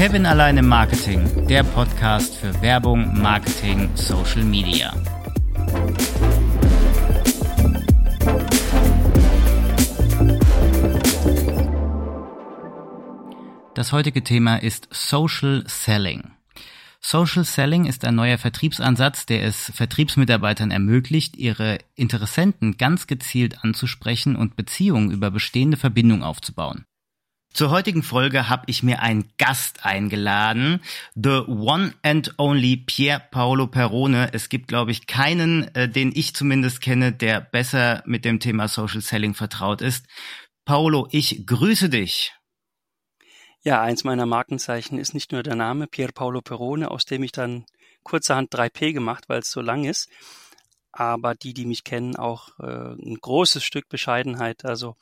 Kevin allein im Marketing, der Podcast für Werbung, Marketing, Social Media. Das heutige Thema ist Social Selling. Social Selling ist ein neuer Vertriebsansatz, der es Vertriebsmitarbeitern ermöglicht, ihre Interessenten ganz gezielt anzusprechen und Beziehungen über bestehende Verbindungen aufzubauen. Zur heutigen Folge habe ich mir einen Gast eingeladen, the one and only Pier Paolo Perone. Es gibt, glaube ich, keinen, äh, den ich zumindest kenne, der besser mit dem Thema Social Selling vertraut ist. Paolo, ich grüße dich. Ja, eins meiner Markenzeichen ist nicht nur der Name Pier Paolo Perone, aus dem ich dann kurzerhand 3P gemacht, weil es so lang ist, aber die, die mich kennen, auch äh, ein großes Stück Bescheidenheit. Also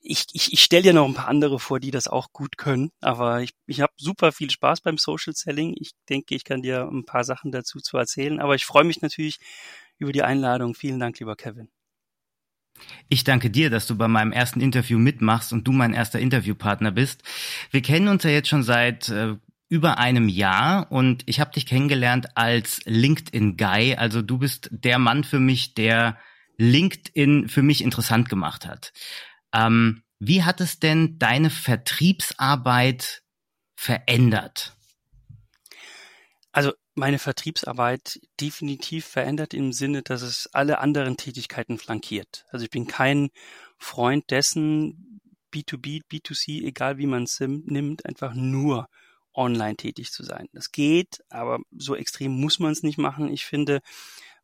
ich, ich, ich stelle dir noch ein paar andere vor, die das auch gut können, aber ich, ich habe super viel Spaß beim Social Selling. Ich denke, ich kann dir ein paar Sachen dazu zu erzählen, aber ich freue mich natürlich über die Einladung. Vielen Dank, lieber Kevin. Ich danke dir, dass du bei meinem ersten Interview mitmachst und du mein erster Interviewpartner bist. Wir kennen uns ja jetzt schon seit äh, über einem Jahr und ich habe dich kennengelernt als LinkedIn Guy. Also du bist der Mann für mich, der LinkedIn für mich interessant gemacht hat. Ähm, wie hat es denn deine Vertriebsarbeit verändert? Also meine Vertriebsarbeit definitiv verändert im Sinne, dass es alle anderen Tätigkeiten flankiert. Also ich bin kein Freund dessen, B2B, B2C, egal wie man es nimmt, einfach nur online tätig zu sein. Das geht, aber so extrem muss man es nicht machen. Ich finde,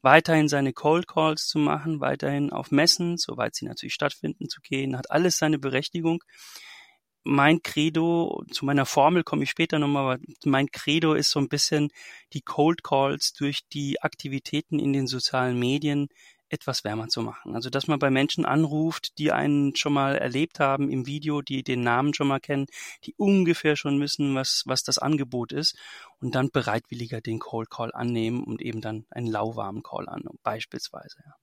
weiterhin seine Cold Calls zu machen, weiterhin auf Messen, soweit sie natürlich stattfinden, zu gehen, hat alles seine Berechtigung. Mein Credo, zu meiner Formel komme ich später nochmal, aber mein Credo ist so ein bisschen die Cold Calls durch die Aktivitäten in den sozialen Medien etwas wärmer zu machen. Also, dass man bei Menschen anruft, die einen schon mal erlebt haben im Video, die den Namen schon mal kennen, die ungefähr schon wissen, was, was das Angebot ist und dann bereitwilliger den Cold Call annehmen und eben dann einen lauwarmen Call an, beispielsweise, ja.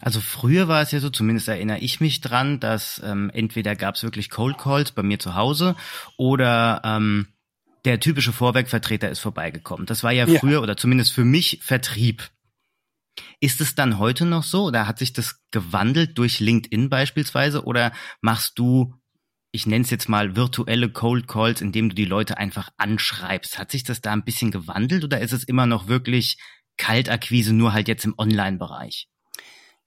Also früher war es ja so, zumindest erinnere ich mich dran, dass ähm, entweder gab es wirklich Cold Calls bei mir zu Hause oder ähm, der typische Vorwerkvertreter ist vorbeigekommen. Das war ja früher ja. oder zumindest für mich Vertrieb. Ist es dann heute noch so oder hat sich das gewandelt durch LinkedIn beispielsweise oder machst du, ich nenne es jetzt mal virtuelle Cold Calls, indem du die Leute einfach anschreibst? Hat sich das da ein bisschen gewandelt oder ist es immer noch wirklich Kaltakquise nur halt jetzt im Online-Bereich?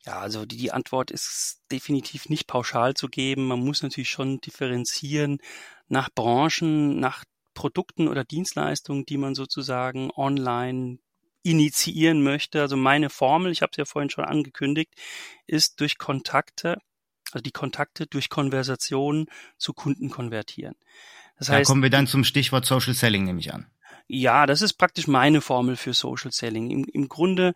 Ja, also die, die Antwort ist definitiv nicht pauschal zu geben. Man muss natürlich schon differenzieren nach Branchen, nach Produkten oder Dienstleistungen, die man sozusagen online initiieren möchte. Also meine Formel, ich habe es ja vorhin schon angekündigt, ist durch Kontakte, also die Kontakte durch Konversation zu Kunden konvertieren. Das heißt, da kommen wir dann zum Stichwort Social Selling, nehme ich an. Ja, das ist praktisch meine Formel für Social Selling. Im, im Grunde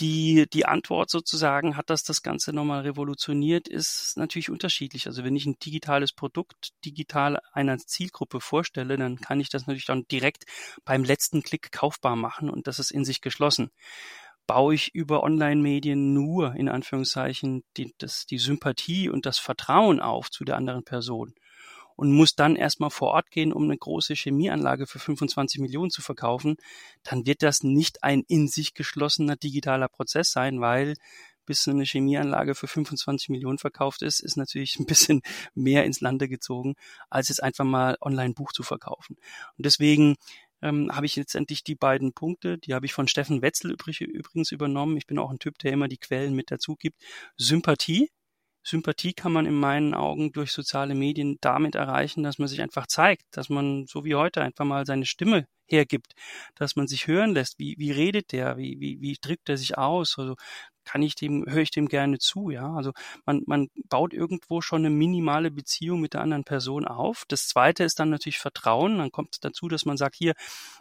die, die Antwort sozusagen, hat das das Ganze nochmal revolutioniert, ist natürlich unterschiedlich. Also wenn ich ein digitales Produkt digital einer Zielgruppe vorstelle, dann kann ich das natürlich dann direkt beim letzten Klick kaufbar machen und das ist in sich geschlossen baue ich über Online-Medien nur in Anführungszeichen die, das, die Sympathie und das Vertrauen auf zu der anderen Person und muss dann erstmal vor Ort gehen, um eine große Chemieanlage für 25 Millionen zu verkaufen, dann wird das nicht ein in sich geschlossener digitaler Prozess sein, weil bis eine Chemieanlage für 25 Millionen verkauft ist, ist natürlich ein bisschen mehr ins Lande gezogen, als jetzt einfach mal online Buch zu verkaufen. Und deswegen ähm, habe ich letztendlich die beiden Punkte, die habe ich von Steffen Wetzel übrig, übrigens übernommen. Ich bin auch ein Typ, der immer die Quellen mit dazu gibt. Sympathie, Sympathie kann man in meinen Augen durch soziale Medien damit erreichen, dass man sich einfach zeigt, dass man so wie heute einfach mal seine Stimme hergibt, dass man sich hören lässt. Wie, wie redet der? Wie, wie, wie drückt er sich aus? Also kann ich dem, höre ich dem gerne zu, ja. Also man, man baut irgendwo schon eine minimale Beziehung mit der anderen Person auf. Das zweite ist dann natürlich Vertrauen. Dann kommt es dazu, dass man sagt, hier,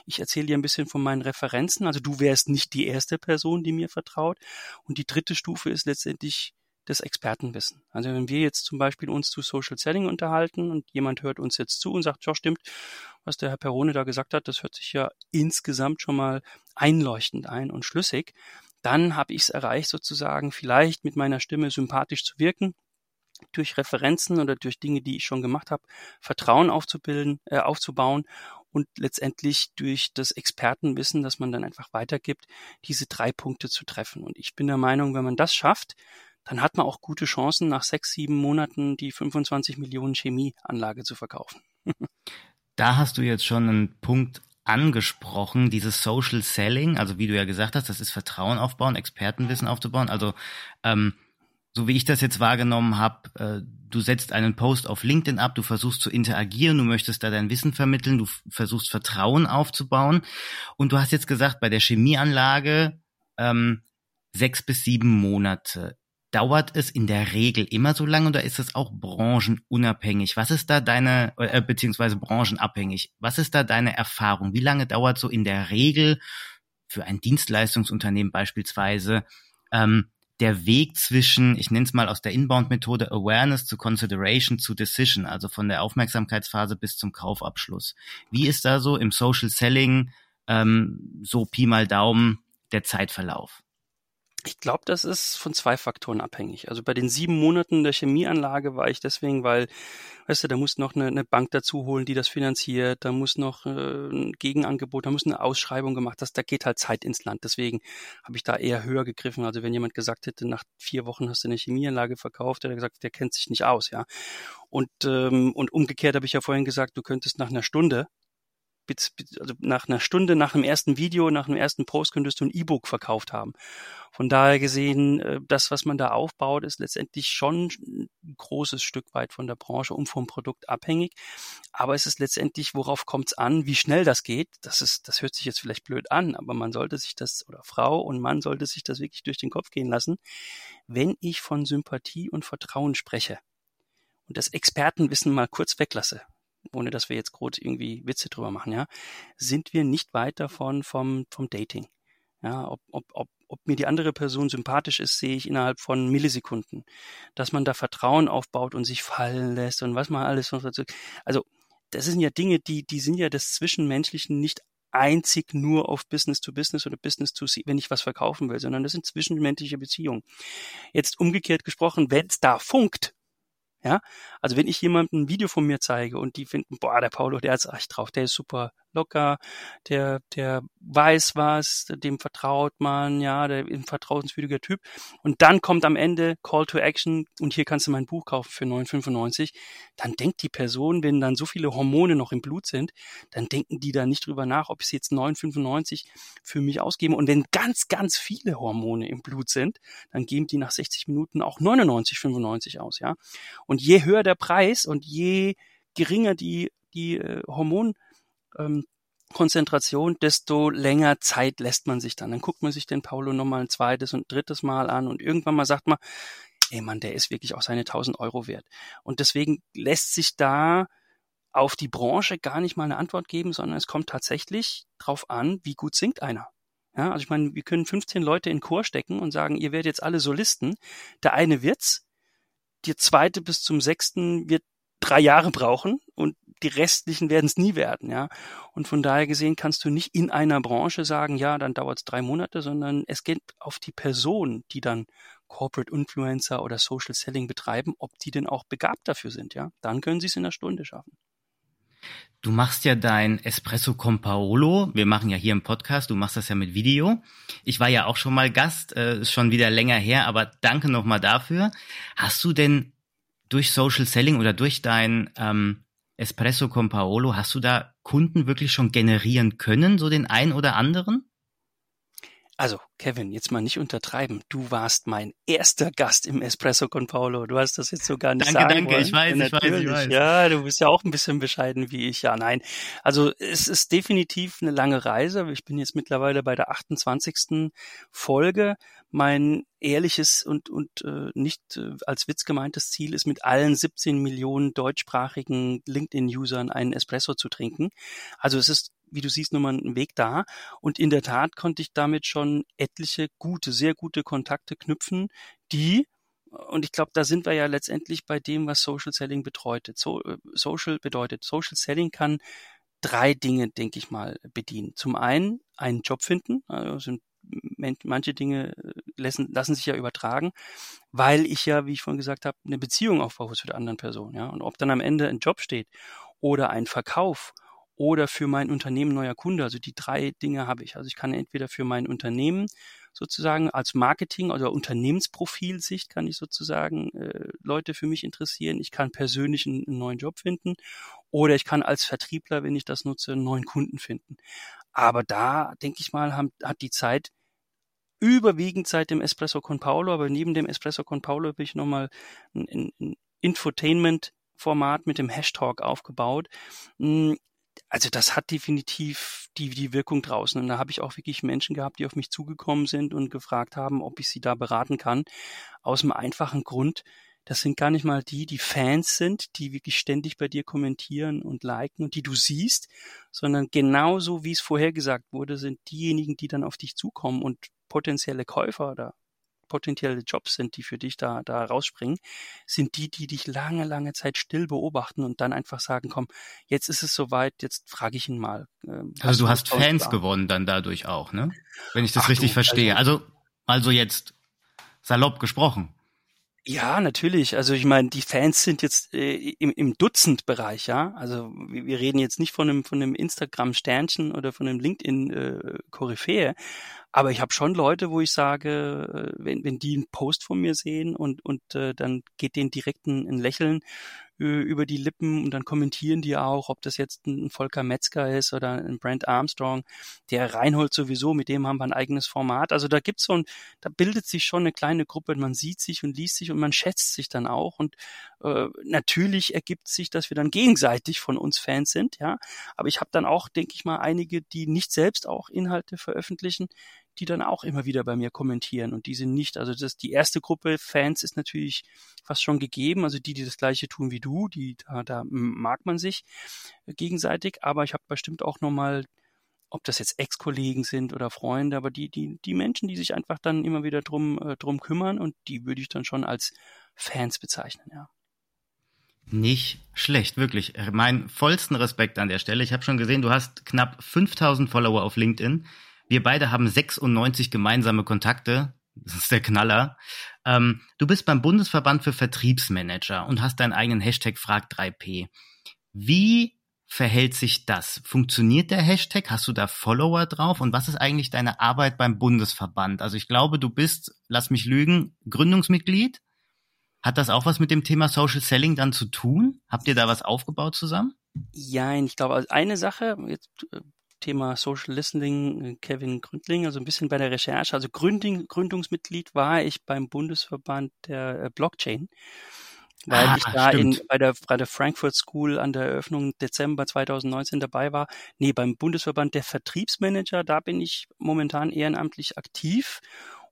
ich erzähle dir ein bisschen von meinen Referenzen. Also du wärst nicht die erste Person, die mir vertraut. Und die dritte Stufe ist letztendlich das Expertenwissen. Also wenn wir jetzt zum Beispiel uns zu Social Selling unterhalten und jemand hört uns jetzt zu und sagt, ja stimmt, was der Herr Perone da gesagt hat, das hört sich ja insgesamt schon mal einleuchtend ein und schlüssig, dann habe ich es erreicht, sozusagen vielleicht mit meiner Stimme sympathisch zu wirken, durch Referenzen oder durch Dinge, die ich schon gemacht habe, Vertrauen aufzubilden, äh, aufzubauen und letztendlich durch das Expertenwissen, das man dann einfach weitergibt, diese drei Punkte zu treffen. Und ich bin der Meinung, wenn man das schafft, dann hat man auch gute Chancen, nach sechs, sieben Monaten die 25 Millionen Chemieanlage zu verkaufen. da hast du jetzt schon einen Punkt angesprochen, dieses Social Selling, also wie du ja gesagt hast, das ist Vertrauen aufbauen, Expertenwissen aufzubauen. Also ähm, so wie ich das jetzt wahrgenommen habe, äh, du setzt einen Post auf LinkedIn ab, du versuchst zu interagieren, du möchtest da dein Wissen vermitteln, du versuchst Vertrauen aufzubauen. Und du hast jetzt gesagt, bei der Chemieanlage ähm, sechs bis sieben Monate. Dauert es in der Regel immer so lange oder ist es auch branchenunabhängig? Was ist da deine, äh, beziehungsweise branchenabhängig? Was ist da deine Erfahrung? Wie lange dauert so in der Regel für ein Dienstleistungsunternehmen beispielsweise ähm, der Weg zwischen, ich nenne es mal aus der Inbound-Methode, Awareness zu Consideration zu Decision, also von der Aufmerksamkeitsphase bis zum Kaufabschluss. Wie ist da so im Social Selling ähm, so Pi mal Daumen der Zeitverlauf? Ich glaube, das ist von zwei Faktoren abhängig. Also bei den sieben Monaten der Chemieanlage war ich deswegen, weil, weißt du, da muss noch eine, eine Bank dazu holen, die das finanziert, da muss noch äh, ein Gegenangebot, da muss eine Ausschreibung gemacht, das, da geht halt Zeit ins Land. Deswegen habe ich da eher höher gegriffen. Also wenn jemand gesagt hätte, nach vier Wochen hast du eine Chemieanlage verkauft, der hat gesagt, der kennt sich nicht aus, ja. Und, ähm, und umgekehrt habe ich ja vorhin gesagt, du könntest nach einer Stunde also nach einer Stunde nach dem ersten Video, nach dem ersten Post könntest du ein E-Book verkauft haben. Von daher gesehen, äh, das, was man da aufbaut, ist letztendlich schon ein großes Stück weit von der Branche und vom Produkt abhängig. Aber es ist letztendlich, worauf kommt es an, wie schnell das geht. Das ist, das hört sich jetzt vielleicht blöd an, aber man sollte sich das, oder Frau und Mann sollte sich das wirklich durch den Kopf gehen lassen. Wenn ich von Sympathie und Vertrauen spreche und das Expertenwissen mal kurz weglasse, ohne dass wir jetzt groß irgendwie Witze drüber machen, ja, sind wir nicht weit davon vom, vom Dating. Ja, ob, ob, ob, ob mir die andere Person sympathisch ist, sehe ich innerhalb von Millisekunden. Dass man da Vertrauen aufbaut und sich fallen lässt und was man alles noch dazu. Also, das sind ja Dinge, die, die sind ja des Zwischenmenschlichen nicht einzig nur auf Business to Business oder Business to See, wenn ich was verkaufen will, sondern das sind zwischenmenschliche Beziehungen. Jetzt umgekehrt gesprochen, wenn es da funkt, ja, also wenn ich jemandem ein Video von mir zeige und die finden, boah, der Paulo, der hat's echt drauf, der ist super locker, der, der weiß was, dem vertraut man, ja, der ist ein vertrauenswürdiger Typ. Und dann kommt am Ende Call to Action und hier kannst du mein Buch kaufen für 9,95. Dann denkt die Person, wenn dann so viele Hormone noch im Blut sind, dann denken die da nicht drüber nach, ob sie jetzt 9,95 für mich ausgeben. Und wenn ganz, ganz viele Hormone im Blut sind, dann geben die nach 60 Minuten auch 99,95 aus, ja. Und je höher der Preis und je geringer die, die äh, Hormon ähm, Konzentration, desto länger Zeit lässt man sich dann. Dann guckt man sich den Paulo nochmal ein zweites und drittes Mal an und irgendwann mal sagt man, ey Mann, der ist wirklich auch seine 1000 Euro wert. Und deswegen lässt sich da auf die Branche gar nicht mal eine Antwort geben, sondern es kommt tatsächlich drauf an, wie gut singt einer. Ja, also ich meine, wir können 15 Leute in Chor stecken und sagen, ihr werdet jetzt alle Solisten. Der eine wird's, der zweite bis zum sechsten wird drei Jahre brauchen und die restlichen werden es nie werden, ja. Und von daher gesehen kannst du nicht in einer Branche sagen, ja, dann dauert es drei Monate, sondern es geht auf die Person, die dann Corporate Influencer oder Social Selling betreiben, ob die denn auch begabt dafür sind, ja. Dann können sie es in einer Stunde schaffen. Du machst ja dein Espresso con Paolo. Wir machen ja hier im Podcast. Du machst das ja mit Video. Ich war ja auch schon mal Gast, äh, ist schon wieder länger her, aber danke nochmal dafür. Hast du denn durch Social Selling oder durch dein ähm, Espresso con Paolo, hast du da Kunden wirklich schon generieren können, so den einen oder anderen? Also, Kevin, jetzt mal nicht untertreiben. Du warst mein erster Gast im Espresso con Paolo. Du hast das jetzt so gar nicht danke, sagen Danke, wollen. ich weiß, ich weiß, ich weiß. Ja, du bist ja auch ein bisschen bescheiden wie ich. Ja, nein. Also, es ist definitiv eine lange Reise. Ich bin jetzt mittlerweile bei der 28. Folge. Mein ehrliches und, und äh, nicht äh, als Witz gemeintes Ziel ist, mit allen 17 Millionen deutschsprachigen LinkedIn-Usern einen Espresso zu trinken. Also es ist wie du siehst, nochmal ein Weg da. Und in der Tat konnte ich damit schon etliche gute, sehr gute Kontakte knüpfen, die und ich glaube, da sind wir ja letztendlich bei dem, was Social Selling bedeutet. So, äh, Social bedeutet, Social Selling kann drei Dinge, denke ich mal, bedienen. Zum einen einen Job finden, also sind manche Dinge äh, lassen, lassen sich ja übertragen, weil ich ja, wie ich vorhin gesagt habe, eine Beziehung aufbaue zu der anderen Person. Ja? Und ob dann am Ende ein Job steht oder ein Verkauf oder für mein Unternehmen neuer Kunde, also die drei Dinge habe ich. Also ich kann entweder für mein Unternehmen sozusagen als Marketing- oder Unternehmensprofilsicht kann ich sozusagen äh, Leute für mich interessieren. Ich kann persönlich einen, einen neuen Job finden oder ich kann als Vertriebler, wenn ich das nutze, einen neuen Kunden finden. Aber da, denke ich mal, haben, hat die Zeit überwiegend seit dem Espresso con Paulo, aber neben dem Espresso con Paulo habe ich nochmal ein, ein Infotainment-Format mit dem Hashtag aufgebaut. Hm, also das hat definitiv die, die Wirkung draußen. Und da habe ich auch wirklich Menschen gehabt, die auf mich zugekommen sind und gefragt haben, ob ich sie da beraten kann. Aus dem einfachen Grund, das sind gar nicht mal die, die Fans sind, die wirklich ständig bei dir kommentieren und liken und die du siehst, sondern genauso wie es vorher gesagt wurde, sind diejenigen, die dann auf dich zukommen und potenzielle Käufer oder potenzielle Jobs sind, die für dich da, da rausspringen, sind die, die dich lange, lange Zeit still beobachten und dann einfach sagen, komm, jetzt ist es soweit, jetzt frage ich ihn mal. Ähm, also du hast Fans war? gewonnen dann dadurch auch, ne? Wenn ich das Ach, richtig du, verstehe. Also, also, also jetzt salopp gesprochen. Ja, natürlich. Also ich meine, die Fans sind jetzt äh, im, im Dutzendbereich, ja. Also wir, wir reden jetzt nicht von einem von einem Instagram-Sternchen oder von einem LinkedIn-Koryphäe, äh, aber ich habe schon Leute, wo ich sage, äh, wenn, wenn die einen Post von mir sehen und, und äh, dann geht denen direkt ein, ein Lächeln über die Lippen und dann kommentieren die auch, ob das jetzt ein Volker Metzger ist oder ein Brent Armstrong, der Reinhold sowieso, mit dem haben wir ein eigenes Format. Also da gibt's so ein, da bildet sich schon eine kleine Gruppe, man sieht sich und liest sich und man schätzt sich dann auch. Und äh, natürlich ergibt sich, dass wir dann gegenseitig von uns Fans sind, ja. Aber ich habe dann auch, denke ich mal, einige, die nicht selbst auch Inhalte veröffentlichen, die dann auch immer wieder bei mir kommentieren und die sind nicht, also das, die erste Gruppe Fans ist natürlich fast schon gegeben, also die, die das gleiche tun wie du, die, da, da mag man sich gegenseitig, aber ich habe bestimmt auch nochmal ob das jetzt Ex-Kollegen sind oder Freunde, aber die, die, die Menschen, die sich einfach dann immer wieder drum, äh, drum kümmern und die würde ich dann schon als Fans bezeichnen, ja. Nicht schlecht, wirklich. Mein vollsten Respekt an der Stelle. Ich habe schon gesehen, du hast knapp 5000 Follower auf LinkedIn. Wir beide haben 96 gemeinsame Kontakte. Das ist der Knaller. Ähm, du bist beim Bundesverband für Vertriebsmanager und hast deinen eigenen Hashtag Frag3P. Wie verhält sich das? Funktioniert der Hashtag? Hast du da Follower drauf? Und was ist eigentlich deine Arbeit beim Bundesverband? Also ich glaube, du bist, lass mich lügen, Gründungsmitglied. Hat das auch was mit dem Thema Social Selling dann zu tun? Habt ihr da was aufgebaut zusammen? Ja, ich glaube, eine Sache, jetzt äh, Thema Social Listening, äh, Kevin Gründling, also ein bisschen bei der Recherche. Also Gründing, Gründungsmitglied war ich beim Bundesverband der äh, Blockchain, weil ah, ich da in, bei, der, bei der Frankfurt School an der Eröffnung Dezember 2019 dabei war. Nee, beim Bundesverband der Vertriebsmanager, da bin ich momentan ehrenamtlich aktiv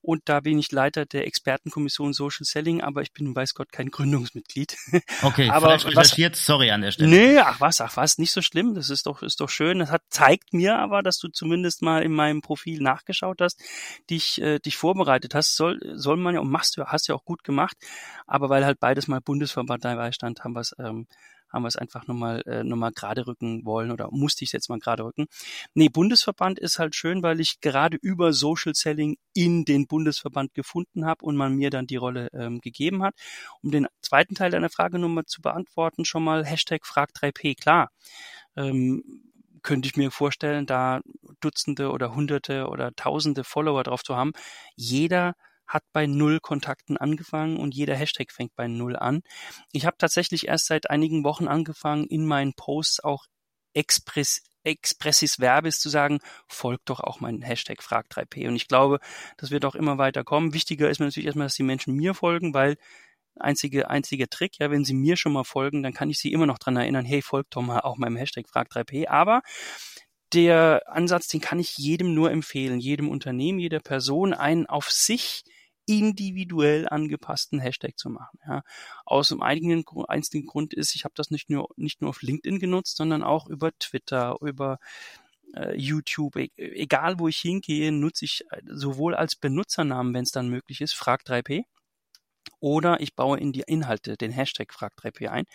und da bin ich Leiter der Expertenkommission Social Selling, aber ich bin, weiß Gott, kein Gründungsmitglied. Okay, aber falsch recherchiert, sorry an der Stelle. Nee, ach was, ach was, nicht so schlimm, das ist doch, ist doch schön. Das hat, zeigt mir aber, dass du zumindest mal in meinem Profil nachgeschaut hast, dich, äh, dich vorbereitet hast. Soll, soll man ja, und machst du, hast ja auch gut gemacht, aber weil halt beides mal Bundesverband dabei stand, haben wir es ähm, haben wir es einfach nochmal äh, noch gerade rücken wollen oder musste ich es jetzt mal gerade rücken. Nee, Bundesverband ist halt schön, weil ich gerade über Social Selling in den Bundesverband gefunden habe und man mir dann die Rolle ähm, gegeben hat. Um den zweiten Teil deiner Frage nochmal zu beantworten, schon mal Hashtag Frag3P, klar. Ähm, könnte ich mir vorstellen, da Dutzende oder Hunderte oder Tausende Follower drauf zu haben. Jeder hat bei null Kontakten angefangen und jeder Hashtag fängt bei null an. Ich habe tatsächlich erst seit einigen Wochen angefangen, in meinen Posts auch express expressis verbis zu sagen, folgt doch auch meinen Hashtag Frag3P. Und ich glaube, das wird auch immer weiter kommen. Wichtiger ist mir natürlich erstmal, dass die Menschen mir folgen, weil einzige, einzige Trick, ja, wenn sie mir schon mal folgen, dann kann ich sie immer noch dran erinnern, hey, folgt doch mal auch meinem Hashtag Frag3P. Aber der Ansatz, den kann ich jedem nur empfehlen, jedem Unternehmen, jeder Person, einen auf sich individuell angepassten Hashtag zu machen. Ja. Aus dem eigenen einzigen Grund ist, ich habe das nicht nur nicht nur auf LinkedIn genutzt, sondern auch über Twitter, über äh, YouTube, e egal wo ich hingehe, nutze ich äh, sowohl als Benutzernamen, wenn es dann möglich ist, Frag3P, oder ich baue in die Inhalte den Hashtag Frag3P ein.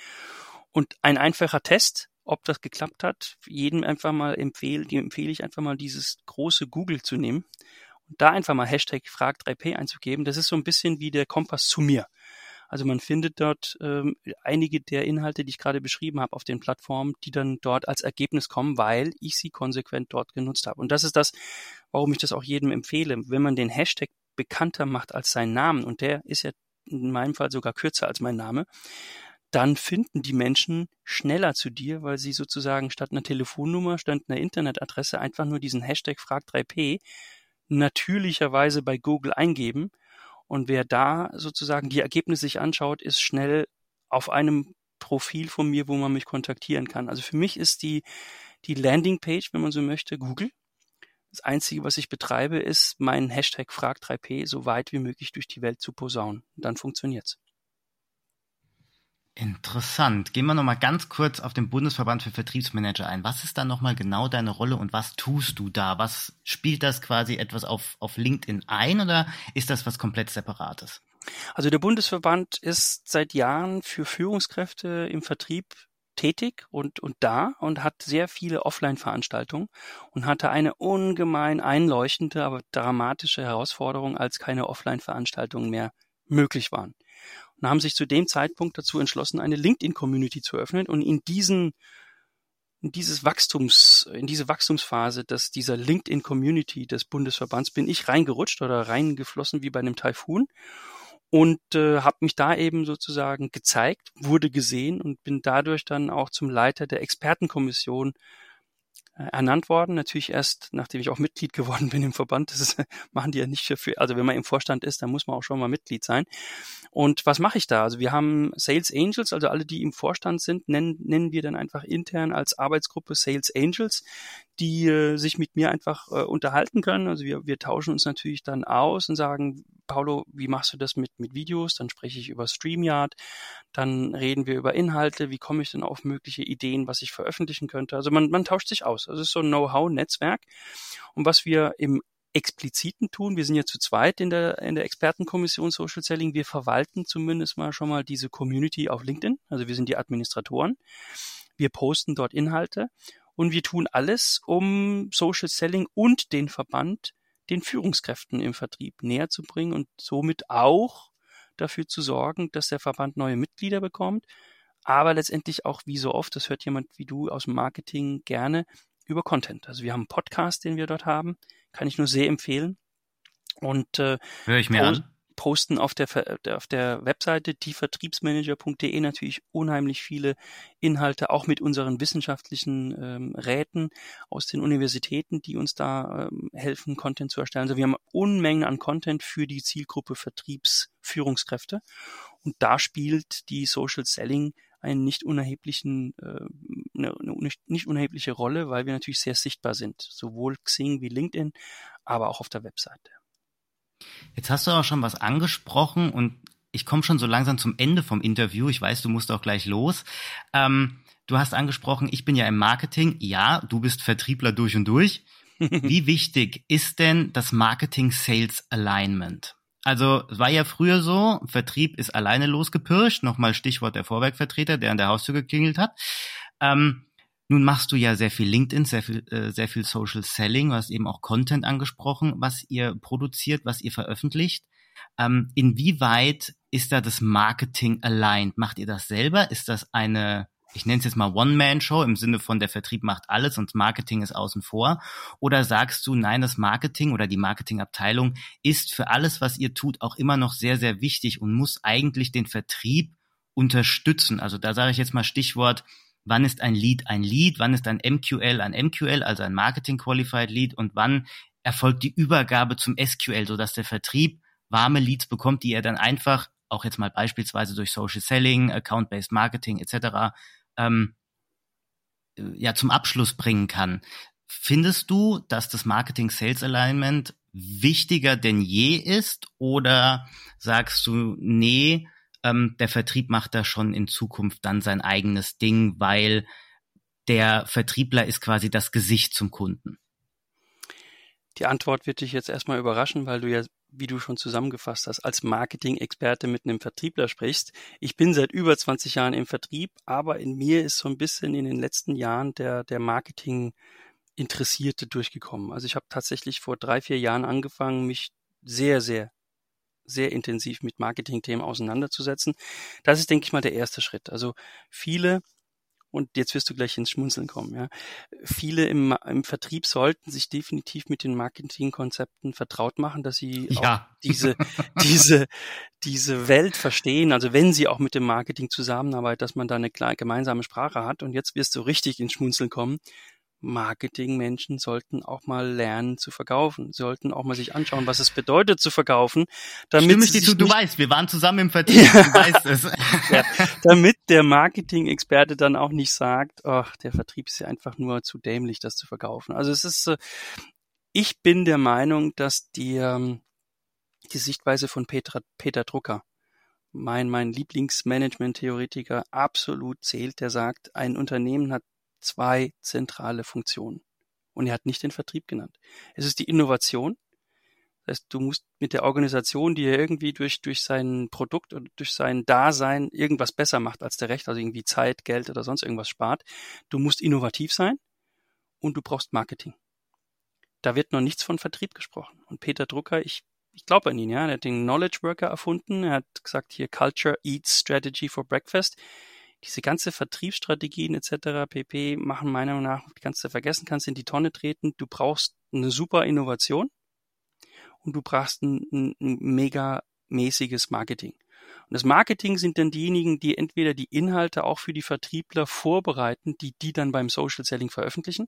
Und ein einfacher Test, ob das geklappt hat, jedem einfach mal empfehle, dem empfehle ich einfach mal dieses große Google zu nehmen da einfach mal Hashtag Frag3P einzugeben, das ist so ein bisschen wie der Kompass zu mir. Also man findet dort ähm, einige der Inhalte, die ich gerade beschrieben habe, auf den Plattformen, die dann dort als Ergebnis kommen, weil ich sie konsequent dort genutzt habe. Und das ist das, warum ich das auch jedem empfehle. Wenn man den Hashtag bekannter macht als seinen Namen, und der ist ja in meinem Fall sogar kürzer als mein Name, dann finden die Menschen schneller zu dir, weil sie sozusagen statt einer Telefonnummer, statt einer Internetadresse einfach nur diesen Hashtag Frag3P natürlicherweise bei Google eingeben und wer da sozusagen die Ergebnisse sich anschaut, ist schnell auf einem Profil von mir, wo man mich kontaktieren kann. Also für mich ist die, die Landingpage, wenn man so möchte, Google. Das Einzige, was ich betreibe, ist, meinen Hashtag Frag3P so weit wie möglich durch die Welt zu posaunen. dann funktioniert's. Interessant. Gehen wir nochmal ganz kurz auf den Bundesverband für Vertriebsmanager ein. Was ist da nochmal genau deine Rolle und was tust du da? Was spielt das quasi etwas auf, auf LinkedIn ein oder ist das was komplett Separates? Also der Bundesverband ist seit Jahren für Führungskräfte im Vertrieb tätig und, und da und hat sehr viele Offline-Veranstaltungen und hatte eine ungemein einleuchtende, aber dramatische Herausforderung, als keine Offline-Veranstaltungen mehr möglich waren und haben sich zu dem Zeitpunkt dazu entschlossen, eine LinkedIn-Community zu öffnen und in diesen in dieses Wachstums, in diese Wachstumsphase, dass dieser LinkedIn-Community des Bundesverbands bin ich reingerutscht oder reingeflossen wie bei einem Taifun und äh, habe mich da eben sozusagen gezeigt, wurde gesehen und bin dadurch dann auch zum Leiter der Expertenkommission ernannt worden. Natürlich erst, nachdem ich auch Mitglied geworden bin im Verband. Das ist, machen die ja nicht für, also wenn man im Vorstand ist, dann muss man auch schon mal Mitglied sein. Und was mache ich da? Also wir haben Sales Angels, also alle, die im Vorstand sind, nennen, nennen wir dann einfach intern als Arbeitsgruppe Sales Angels, die äh, sich mit mir einfach äh, unterhalten können. Also wir, wir tauschen uns natürlich dann aus und sagen, Paulo, wie machst du das mit, mit Videos? Dann spreche ich über StreamYard, dann reden wir über Inhalte, wie komme ich denn auf mögliche Ideen, was ich veröffentlichen könnte. Also man, man tauscht sich aus. Also es ist so ein Know-how-Netzwerk. Und was wir im expliziten tun. Wir sind ja zu zweit in der, in der Expertenkommission Social Selling. Wir verwalten zumindest mal schon mal diese Community auf LinkedIn. Also wir sind die Administratoren. Wir posten dort Inhalte und wir tun alles, um Social Selling und den Verband den Führungskräften im Vertrieb näher zu bringen und somit auch dafür zu sorgen, dass der Verband neue Mitglieder bekommt, aber letztendlich auch wie so oft, das hört jemand wie du aus dem Marketing gerne, über Content. Also wir haben einen Podcast, den wir dort haben, kann ich nur sehr empfehlen. Und äh, Hör ich mir an posten auf der, auf der Webseite dievertriebsmanager.de natürlich unheimlich viele Inhalte, auch mit unseren wissenschaftlichen ähm, Räten aus den Universitäten, die uns da ähm, helfen, Content zu erstellen. Also wir haben Unmengen an Content für die Zielgruppe Vertriebsführungskräfte. Und da spielt die Social Selling einen nicht unerheblichen, äh, eine, eine nicht unerhebliche Rolle, weil wir natürlich sehr sichtbar sind, sowohl Xing wie LinkedIn, aber auch auf der Webseite. Jetzt hast du auch schon was angesprochen und ich komme schon so langsam zum Ende vom Interview. Ich weiß, du musst auch gleich los. Ähm, du hast angesprochen, ich bin ja im Marketing. Ja, du bist Vertriebler durch und durch. Wie wichtig ist denn das Marketing-Sales-Alignment? Also es war ja früher so, Vertrieb ist alleine losgepirscht, nochmal Stichwort der Vorwerkvertreter, der an der Haustür geklingelt hat. Ähm, nun machst du ja sehr viel LinkedIn, sehr viel, äh, sehr viel Social Selling, du hast eben auch Content angesprochen, was ihr produziert, was ihr veröffentlicht. Ähm, inwieweit ist da das Marketing aligned? Macht ihr das selber? Ist das eine, ich nenne es jetzt mal One-Man-Show im Sinne von der Vertrieb macht alles und Marketing ist außen vor? Oder sagst du, nein, das Marketing oder die Marketingabteilung ist für alles, was ihr tut, auch immer noch sehr, sehr wichtig und muss eigentlich den Vertrieb unterstützen? Also da sage ich jetzt mal Stichwort wann ist ein Lead ein Lead, wann ist ein MQL ein MQL, also ein Marketing Qualified Lead und wann erfolgt die Übergabe zum SQL, sodass der Vertrieb warme Leads bekommt, die er dann einfach, auch jetzt mal beispielsweise durch Social Selling, Account-Based Marketing etc., ähm, ja, zum Abschluss bringen kann. Findest du, dass das Marketing Sales Alignment wichtiger denn je ist oder sagst du, nee, ähm, der Vertrieb macht da schon in Zukunft dann sein eigenes Ding, weil der Vertriebler ist quasi das Gesicht zum Kunden. Die Antwort wird dich jetzt erstmal überraschen, weil du ja, wie du schon zusammengefasst hast, als Marketing-Experte mit einem Vertriebler sprichst. Ich bin seit über 20 Jahren im Vertrieb, aber in mir ist so ein bisschen in den letzten Jahren der, der Marketing Interessierte durchgekommen. Also ich habe tatsächlich vor drei, vier Jahren angefangen, mich sehr, sehr, sehr intensiv mit Marketing-Themen auseinanderzusetzen. Das ist, denke ich mal, der erste Schritt. Also viele und jetzt wirst du gleich ins Schmunzeln kommen, ja. Viele im, im Vertrieb sollten sich definitiv mit den Marketingkonzepten vertraut machen, dass sie ja. auch diese, diese, diese Welt verstehen. Also wenn sie auch mit dem Marketing zusammenarbeiten, dass man da eine gemeinsame Sprache hat. Und jetzt wirst du richtig ins Schmunzeln kommen. Marketingmenschen sollten auch mal lernen zu verkaufen, sollten auch mal sich anschauen, was es bedeutet zu verkaufen. Damit Stimme ich dir zu, du weißt, wir waren zusammen im Vertrieb, ja. du weißt es. Ja, damit der Marketing-Experte dann auch nicht sagt, ach, der Vertrieb ist ja einfach nur zu dämlich, das zu verkaufen. Also es ist, ich bin der Meinung, dass die, ähm, die Sichtweise von Peter, Peter Drucker, mein, mein Lieblingsmanagement-Theoretiker absolut zählt, der sagt, ein Unternehmen hat zwei zentrale Funktionen. Und er hat nicht den Vertrieb genannt. Es ist die Innovation. Das heißt, du musst mit der Organisation, die er irgendwie durch, durch sein Produkt oder durch sein Dasein irgendwas besser macht als der Recht, also irgendwie Zeit, Geld oder sonst irgendwas spart, du musst innovativ sein und du brauchst Marketing. Da wird noch nichts von Vertrieb gesprochen. Und Peter Drucker, ich, ich glaube an ihn, ja, er hat den Knowledge Worker erfunden. Er hat gesagt hier Culture Eats Strategy for Breakfast diese ganze Vertriebsstrategien etc. pp. machen meiner Meinung nach, kannst du vergessen, kannst in die Tonne treten. Du brauchst eine super Innovation und du brauchst ein, ein, ein mega mäßiges Marketing. Und das Marketing sind dann diejenigen, die entweder die Inhalte auch für die Vertriebler vorbereiten, die die dann beim Social Selling veröffentlichen.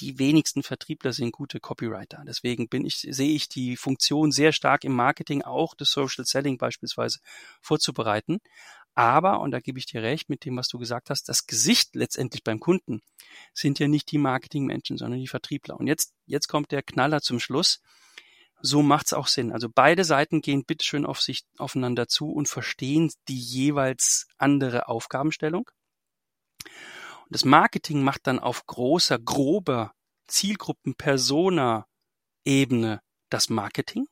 Die wenigsten Vertriebler sind gute Copywriter. Deswegen bin ich, sehe ich die Funktion sehr stark im Marketing auch des Social Selling beispielsweise vorzubereiten. Aber, und da gebe ich dir recht mit dem, was du gesagt hast, das Gesicht letztendlich beim Kunden sind ja nicht die Marketingmenschen, sondern die Vertriebler. Und jetzt, jetzt kommt der Knaller zum Schluss. So macht's auch Sinn. Also beide Seiten gehen bitteschön auf sich aufeinander zu und verstehen die jeweils andere Aufgabenstellung. Und das Marketing macht dann auf großer, grober Zielgruppen, Persona Ebene das Marketing.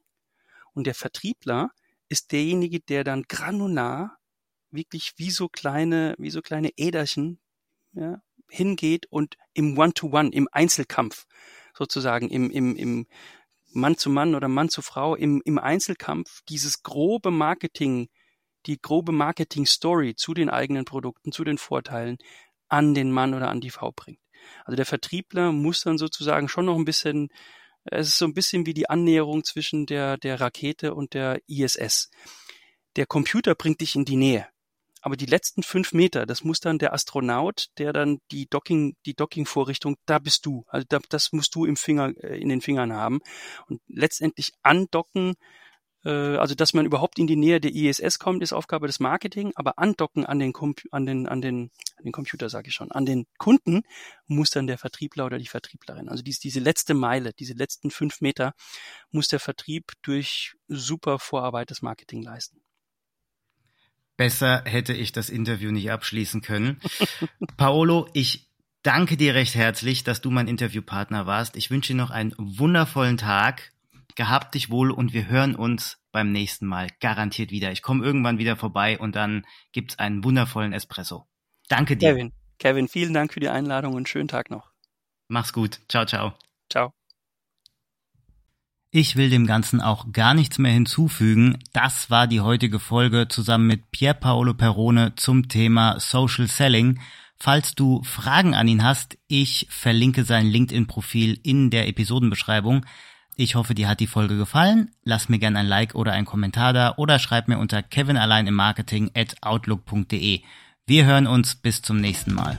Und der Vertriebler ist derjenige, der dann granular wirklich wie so kleine, wie so kleine Äderchen ja, hingeht und im One-to-One, -One, im Einzelkampf sozusagen, im, im, im Mann zu Mann oder Mann zu Frau, im, im Einzelkampf dieses grobe Marketing, die grobe Marketing-Story zu den eigenen Produkten, zu den Vorteilen an den Mann oder an die Frau bringt. Also der Vertriebler muss dann sozusagen schon noch ein bisschen, es ist so ein bisschen wie die Annäherung zwischen der, der Rakete und der ISS. Der Computer bringt dich in die Nähe. Aber die letzten fünf Meter, das muss dann der Astronaut, der dann die Docking, die Docking-Vorrichtung, da bist du. Also da, das musst du im Finger, äh, in den Fingern haben. Und letztendlich andocken, äh, also dass man überhaupt in die Nähe der ISS kommt, ist Aufgabe des Marketing, aber andocken an den, an den, an den, an den Computer, sage ich schon, an den Kunden muss dann der Vertriebler oder die Vertrieblerin. Also dies, diese letzte Meile, diese letzten fünf Meter muss der Vertrieb durch super Vorarbeit des Marketing leisten. Besser hätte ich das Interview nicht abschließen können. Paolo, ich danke dir recht herzlich, dass du mein Interviewpartner warst. Ich wünsche dir noch einen wundervollen Tag. Gehabt dich wohl und wir hören uns beim nächsten Mal garantiert wieder. Ich komme irgendwann wieder vorbei und dann gibt's einen wundervollen Espresso. Danke dir. Kevin, Kevin, vielen Dank für die Einladung und schönen Tag noch. Mach's gut. Ciao, ciao. Ciao. Ich will dem Ganzen auch gar nichts mehr hinzufügen. Das war die heutige Folge zusammen mit Pier Paolo Perone zum Thema Social Selling. Falls du Fragen an ihn hast, ich verlinke sein LinkedIn-Profil in der Episodenbeschreibung. Ich hoffe, dir hat die Folge gefallen. Lass mir gerne ein Like oder einen Kommentar da oder schreib mir unter kevinalleinim Marketing at outlook.de. Wir hören uns bis zum nächsten Mal.